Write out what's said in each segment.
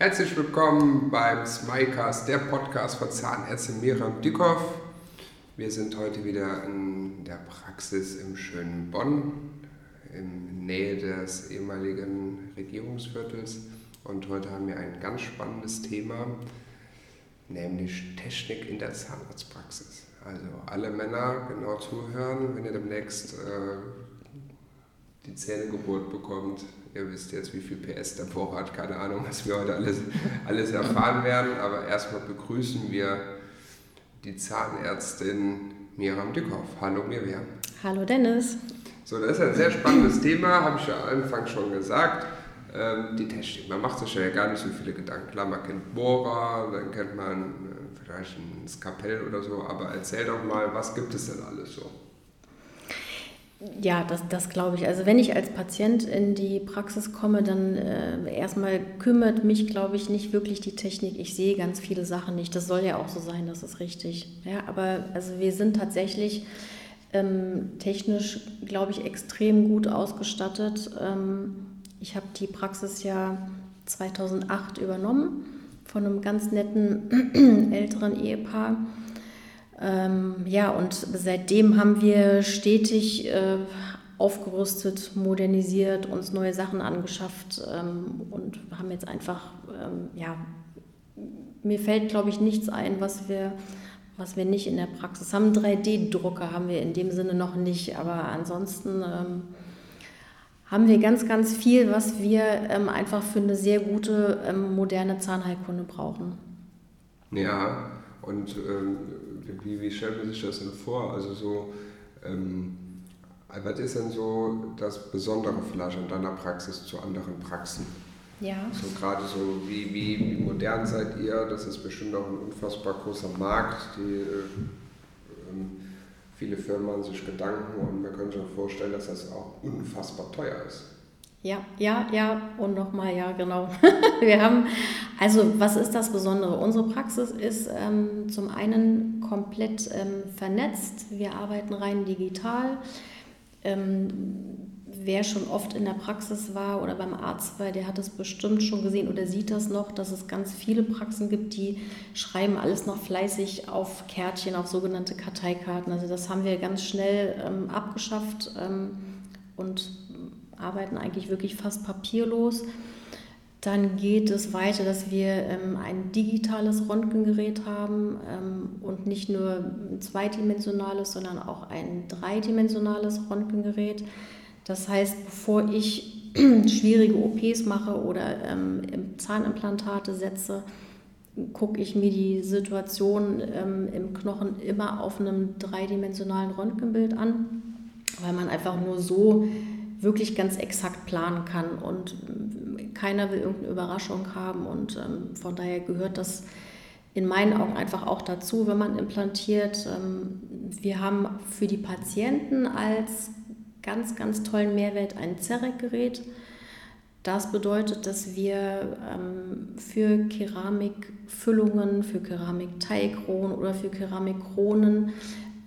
Herzlich willkommen beim Smilecast, der Podcast von Zahnärztin Miriam Dickhoff. Wir sind heute wieder in der Praxis im schönen Bonn, in Nähe des ehemaligen Regierungsviertels. Und heute haben wir ein ganz spannendes Thema, nämlich Technik in der Zahnarztpraxis. Also alle Männer genau zuhören, wenn ihr demnächst äh, die Zähne gebohrt bekommt. Ihr wisst jetzt, wie viel PS der Vorrat, keine Ahnung, was wir heute alles, alles erfahren werden. Aber erstmal begrüßen wir die Zahnärztin Miriam Dickhoff. Hallo Miriam. Hallo Dennis. So, das ist ein sehr spannendes Thema, habe ich ja am Anfang schon gesagt. Ähm, die Technik. Man macht sich ja gar nicht so viele Gedanken. Klar, man kennt Bohrer, dann kennt man äh, vielleicht ein Skapell oder so, aber erzähl doch mal, was gibt es denn alles so? Ja, das, das glaube ich. Also wenn ich als Patient in die Praxis komme, dann äh, erstmal kümmert mich, glaube ich, nicht wirklich die Technik. Ich sehe ganz viele Sachen nicht. Das soll ja auch so sein, das ist richtig. Ja, aber also wir sind tatsächlich ähm, technisch, glaube ich, extrem gut ausgestattet. Ähm, ich habe die Praxis ja 2008 übernommen von einem ganz netten älteren Ehepaar. Ähm, ja, und seitdem haben wir stetig äh, aufgerüstet, modernisiert, uns neue Sachen angeschafft ähm, und haben jetzt einfach, ähm, ja, mir fällt, glaube ich, nichts ein, was wir, was wir nicht in der Praxis haben. 3D-Drucker haben wir in dem Sinne noch nicht, aber ansonsten ähm, haben wir ganz, ganz viel, was wir ähm, einfach für eine sehr gute, ähm, moderne Zahnheilkunde brauchen. Ja, und wie, wie stellt man sich das denn vor? Also so, ähm, was ist denn so das Besondere vielleicht an deiner Praxis zu anderen Praxen? Ja. So gerade so, wie, wie, wie modern seid ihr? Das ist bestimmt auch ein unfassbar großer Markt, die äh, ähm, viele Firmen machen sich Gedanken und man könnte sich vorstellen, dass das auch unfassbar teuer ist. Ja, ja, ja und nochmal, ja, genau. Wir haben, also was ist das Besondere? Unsere Praxis ist ähm, zum einen komplett ähm, vernetzt. Wir arbeiten rein digital. Ähm, wer schon oft in der Praxis war oder beim Arzt war, der hat es bestimmt schon gesehen oder sieht das noch, dass es ganz viele Praxen gibt, die schreiben alles noch fleißig auf Kärtchen, auf sogenannte Karteikarten. Also das haben wir ganz schnell ähm, abgeschafft ähm, und arbeiten eigentlich wirklich fast papierlos. Dann geht es weiter, dass wir ähm, ein digitales Röntgengerät haben ähm, und nicht nur ein zweidimensionales, sondern auch ein dreidimensionales Röntgengerät. Das heißt, bevor ich schwierige OPs mache oder ähm, Zahnimplantate setze, gucke ich mir die Situation ähm, im Knochen immer auf einem dreidimensionalen Röntgenbild an, weil man einfach nur so wirklich ganz exakt planen kann und keiner will irgendeine Überraschung haben und ähm, von daher gehört das in meinen Augen einfach auch dazu, wenn man implantiert. Ähm, wir haben für die Patienten als ganz, ganz tollen Mehrwert ein CEREC-Gerät. Das bedeutet, dass wir ähm, für Keramikfüllungen, für Keramikteigkronen oder für Keramikkronen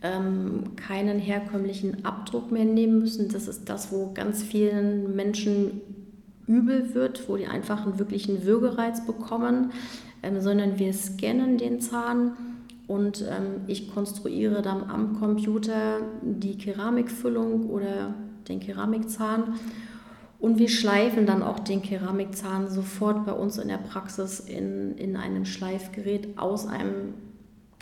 ähm, keinen herkömmlichen Abdruck mehr nehmen müssen. Das ist das, wo ganz vielen Menschen übel wird, wo die einfach einen wirklichen Würgereiz bekommen, ähm, sondern wir scannen den Zahn und ähm, ich konstruiere dann am Computer die Keramikfüllung oder den Keramikzahn und wir schleifen dann auch den Keramikzahn sofort bei uns in der Praxis in, in einem Schleifgerät aus einem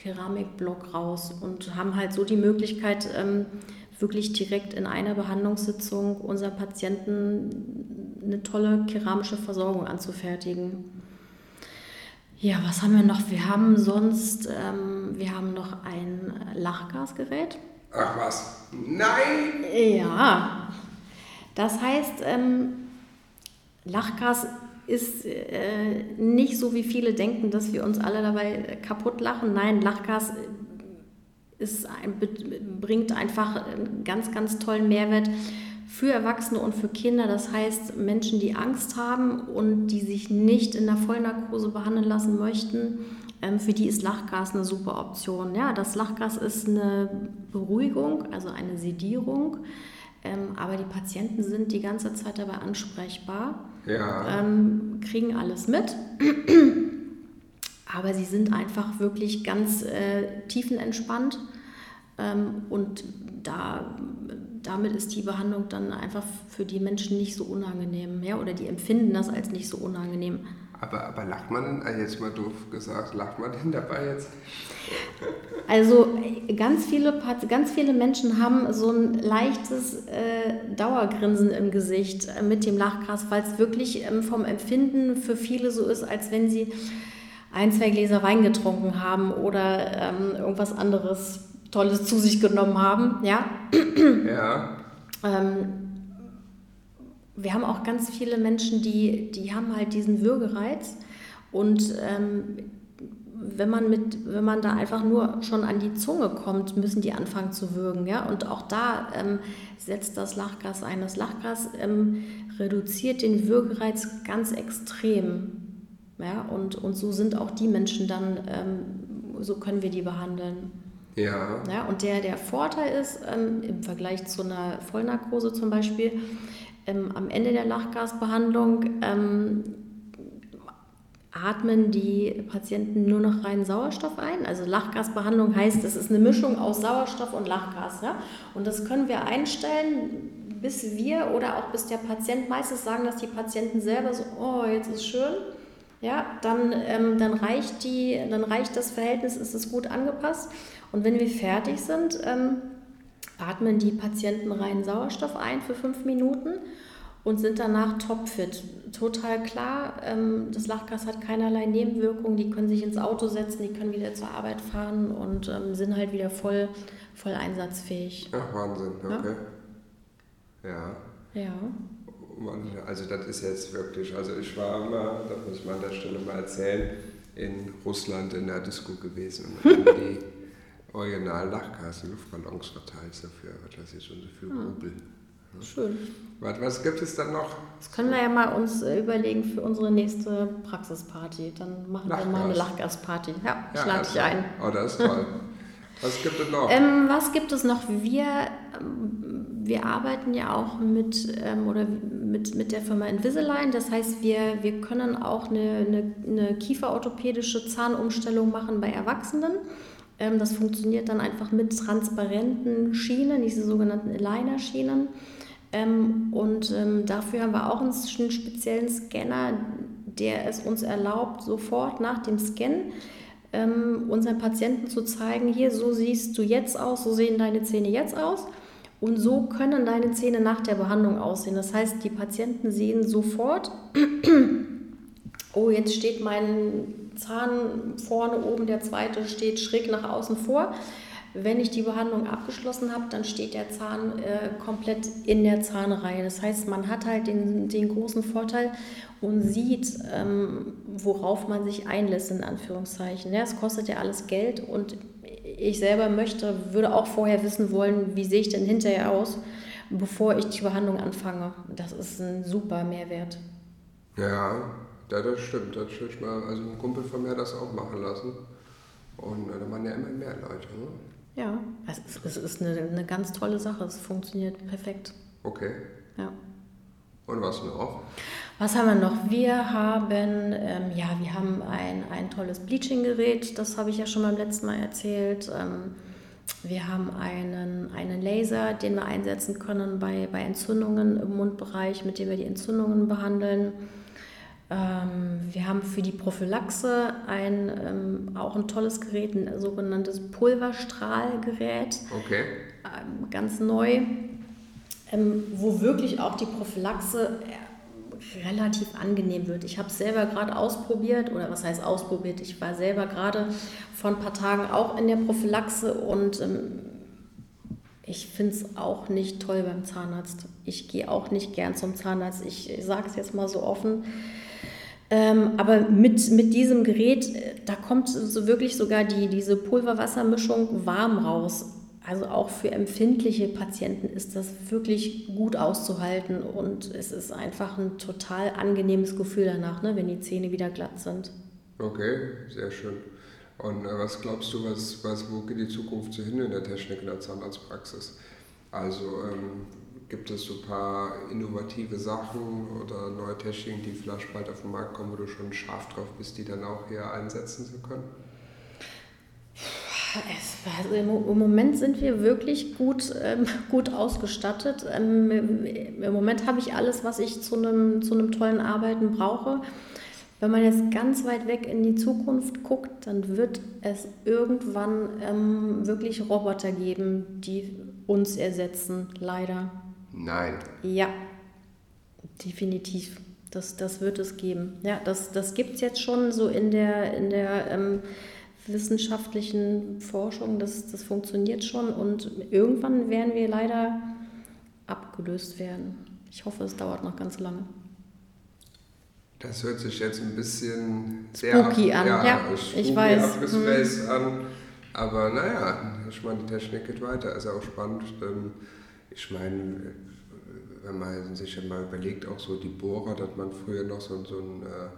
Keramikblock raus und haben halt so die Möglichkeit, ähm, wirklich direkt in einer Behandlungssitzung unseren Patienten eine tolle keramische Versorgung anzufertigen. Ja, was haben wir noch? Wir haben sonst, ähm, wir haben noch ein Lachgasgerät. Ach was? Nein! Ja, das heißt, ähm, Lachgas ist äh, nicht so, wie viele denken, dass wir uns alle dabei kaputt lachen. Nein, Lachgas ist ein, bringt einfach einen ganz, ganz tollen Mehrwert für Erwachsene und für Kinder. Das heißt, Menschen, die Angst haben und die sich nicht in der Vollnarkose behandeln lassen möchten, ähm, für die ist Lachgas eine super Option. Ja, das Lachgas ist eine Beruhigung, also eine Sedierung Ähm, aber die Patienten sind die ganze Zeit dabei ansprechbar, Ja. ähm, kriegen alles mit. Aber sie sind einfach wirklich ganz äh, tiefenentspannt ähm, und da, damit ist die Behandlung dann einfach für die Menschen nicht so unangenehm, ja, oder die empfinden das als nicht so unangenehm. Aber, aber lacht man denn, also jetzt mal doof gesagt, lacht man denn dabei jetzt? Also äh, ganz viele, ganz viele Menschen haben so ein leichtes äh, Dauergrinsen im Gesicht äh, mit dem Lachgras, weil es wirklich ähm, vom Empfinden für viele so ist, als wenn sie ein, zwei Gläser Wein getrunken haben oder ähm, irgendwas anderes Tolles zu sich genommen haben. Ja? Ja. Ähm, wir haben auch ganz viele Menschen, die, die haben halt diesen Würgereiz und ähm, wenn man mit, wenn man da einfach nur schon an die Zunge kommt, müssen die anfangen zu würgen, ja. Und auch da ähm, setzt das Lachgas ein. Das Lachgas ähm, reduziert den Würgereiz ganz extrem, ja. Und, und so sind auch die Menschen dann, ähm, so können wir die behandeln. Ja. Ja, und der, der Vorteil ist, ähm, im Vergleich zu einer Vollnarkose zum Beispiel, ähm, am Ende der Lachgasbehandlung ähm, atmen die Patienten nur noch reinen Sauerstoff ein. Also Lachgasbehandlung heißt, es ist eine Mischung aus Sauerstoff und Lachgas. Ja? Und das können wir einstellen, bis wir oder auch bis der Patient, meistens sagen das die Patienten selber so, oh, jetzt ist schön. Ja, dann, ähm, dann, reicht die, dann reicht das Verhältnis, ist es gut angepasst. Und wenn wir fertig sind, ähm, atmen die Patienten reinen Sauerstoff ein für fünf Minuten und sind danach topfit. Total klar, ähm, das Lachgas hat keinerlei Nebenwirkungen, die können sich ins Auto setzen, die können wieder zur Arbeit fahren und ähm, sind halt wieder voll, voll einsatzfähig. Ach, Wahnsinn, okay. Ja. Ja. Man, also das ist jetzt wirklich, also ich war mal, das muss ich mal an der Stelle mal erzählen, in Russland in der Disco gewesen und haben die original Lachgas Luftballons verteilt dafür, was weiß ich, und so viel Rubel. Schön. Was, was gibt es dann noch? Das können wir ja mal uns äh, überlegen für unsere nächste Praxisparty. Dann machen wir mal eine Lachgas. Lachgasparty. Ja, ich Ja, lade also- dich ein. Oh, das ist toll. was gibt es noch? Ähm, was gibt es noch? Wir, ähm, wir arbeiten ja auch mit, ähm, oder mit, mit der Firma Invisalign. Das heißt, wir, wir können auch eine, eine, eine kieferorthopädische Zahnumstellung machen bei Erwachsenen. Ähm, das funktioniert dann einfach mit transparenten Schienen, diese sogenannten Aligner-Schienen. Ähm, und ähm, dafür haben wir auch einen, einen speziellen Scanner, der es uns erlaubt, sofort nach dem Scan ähm, unseren Patienten zu zeigen, hier, so siehst du jetzt aus, so sehen deine Zähne jetzt aus. Und so können deine Zähne nach der Behandlung aussehen. Das heißt, die Patienten sehen sofort, oh, jetzt steht mein Zahn vorne oben, der zweite steht schräg nach außen vor. Wenn ich die Behandlung abgeschlossen habe, dann steht der Zahn äh, komplett in der Zahnreihe. Das heißt, man hat halt den, den großen Vorteil und sieht, ähm, worauf man sich einlässt, in Anführungszeichen. Ja, es kostet ja alles Geld und ich selber möchte, würde auch vorher wissen wollen, wie sehe ich denn hinterher aus, bevor ich die Behandlung anfange. Das ist ein super Mehrwert. Ja, ja, das stimmt. Das stimmt mal. Also ein Kumpel von mir hat das auch machen lassen. Und äh, da waren ja immer mehr Leute. Ne? Ja, es ist, es ist eine, eine ganz tolle Sache. Es funktioniert perfekt. Okay. Ja. Und was noch? Was haben wir noch? Wir haben, ähm, ja, wir haben ein, ein tolles Bleaching-Gerät, das habe ich ja schon beim letzten Mal erzählt. Ähm, wir haben einen, einen Laser, den wir einsetzen können bei, bei Entzündungen im Mundbereich, mit dem wir die Entzündungen behandeln. Ähm, wir haben für die Prophylaxe ein, ähm, auch ein tolles Gerät, ein sogenanntes Pulverstrahlgerät Okay. ähm, ganz neu, ähm, wo wirklich auch die Prophylaxe äh, relativ angenehm wird. Ich habe es selber gerade ausprobiert, oder was heißt ausprobiert? Ich war selber gerade vor ein paar Tagen auch in der Prophylaxe und ähm, ich finde es auch nicht toll beim Zahnarzt. Ich gehe auch nicht gern zum Zahnarzt. Ich sage es jetzt mal so offen. Ähm, aber mit, mit diesem Gerät, äh, da kommt so wirklich sogar die, diese Pulverwassermischung warm raus. Also auch für empfindliche Patienten ist das wirklich gut auszuhalten und es ist einfach ein total angenehmes Gefühl danach, ne, wenn die Zähne wieder glatt sind. Okay, sehr schön. Und äh, was glaubst du, was, was, wo geht die Zukunft so hin in der Technik in der Zahnarztpraxis? Also ähm, gibt es so ein paar innovative Sachen oder neue Techniken, die vielleicht bald auf den Markt kommen, wo du schon scharf drauf bist, die dann auch hier einsetzen zu können? Also im Moment sind wir wirklich gut, ähm, gut ausgestattet. Ähm, Im Moment habe ich alles, was ich zu einem, zu einem tollen Arbeiten brauche. Wenn man jetzt ganz weit weg in die Zukunft guckt, dann wird es irgendwann ähm, wirklich Roboter geben, die uns ersetzen, leider. Nein. Ja, definitiv. Das, das wird es geben. Ja, das, das gibt es jetzt schon so in der, in der ähm, wissenschaftlichen Forschung. Das, das funktioniert schon und irgendwann werden wir leider abgelöst werden. Ich hoffe, es dauert noch ganz lange. Das hört sich jetzt ein bisschen sehr spooky ab, an. Ja, ja ich weiß. Abgespaced hm. an. Aber naja, ich meine, die Technik geht weiter, ist ja auch spannend. Ähm, ich meine, wenn man sich ja mal überlegt, auch so die Bohrer, dass man früher noch so, so ein äh,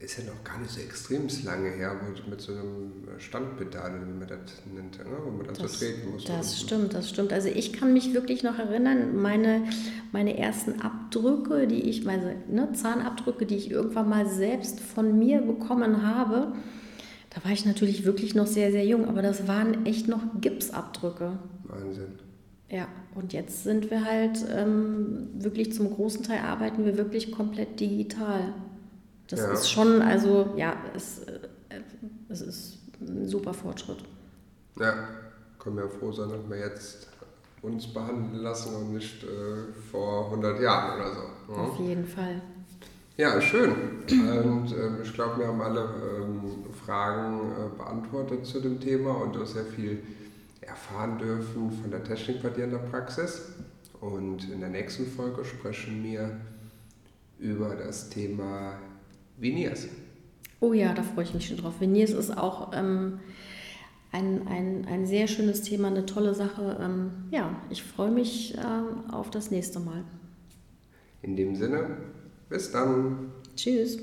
ist ja noch gar nicht so extrem lange her, wo mit so einem Standpedal, wie man das nennt, ne? wo man dann das, so treten muss. Das stimmt, das stimmt. Also ich kann mich wirklich noch erinnern, meine, meine ersten Abdrücke, die ich, meine ne, Zahnabdrücke, die ich irgendwann mal selbst von mir bekommen habe, da war ich natürlich wirklich noch sehr, sehr jung, aber das waren echt noch Gipsabdrücke. Wahnsinn. Ja, und jetzt sind wir halt ähm, wirklich zum großen Teil arbeiten wir wirklich komplett digital. Das ja. ist schon, also ja, es, äh, es ist ein super Fortschritt. Ja, können wir froh sein, dass wir jetzt uns behandeln lassen und nicht äh, vor 100 Jahren oder so. Ja? Auf jeden Fall. Ja, schön. Und äh, ich glaube, wir haben alle ähm, Fragen äh, beantwortet zu dem Thema und du hast sehr viel erfahren dürfen von der Technik bei dir in der Praxis. Und in der nächsten Folge sprechen wir über das Thema Veneers. Oh ja, da freue ich mich schon drauf. Veneers ist auch ähm, ein, ein, ein sehr schönes Thema, eine tolle Sache. Ähm, ja, ich freue mich äh, auf das nächste Mal. In dem Sinne, bis dann. Tschüss.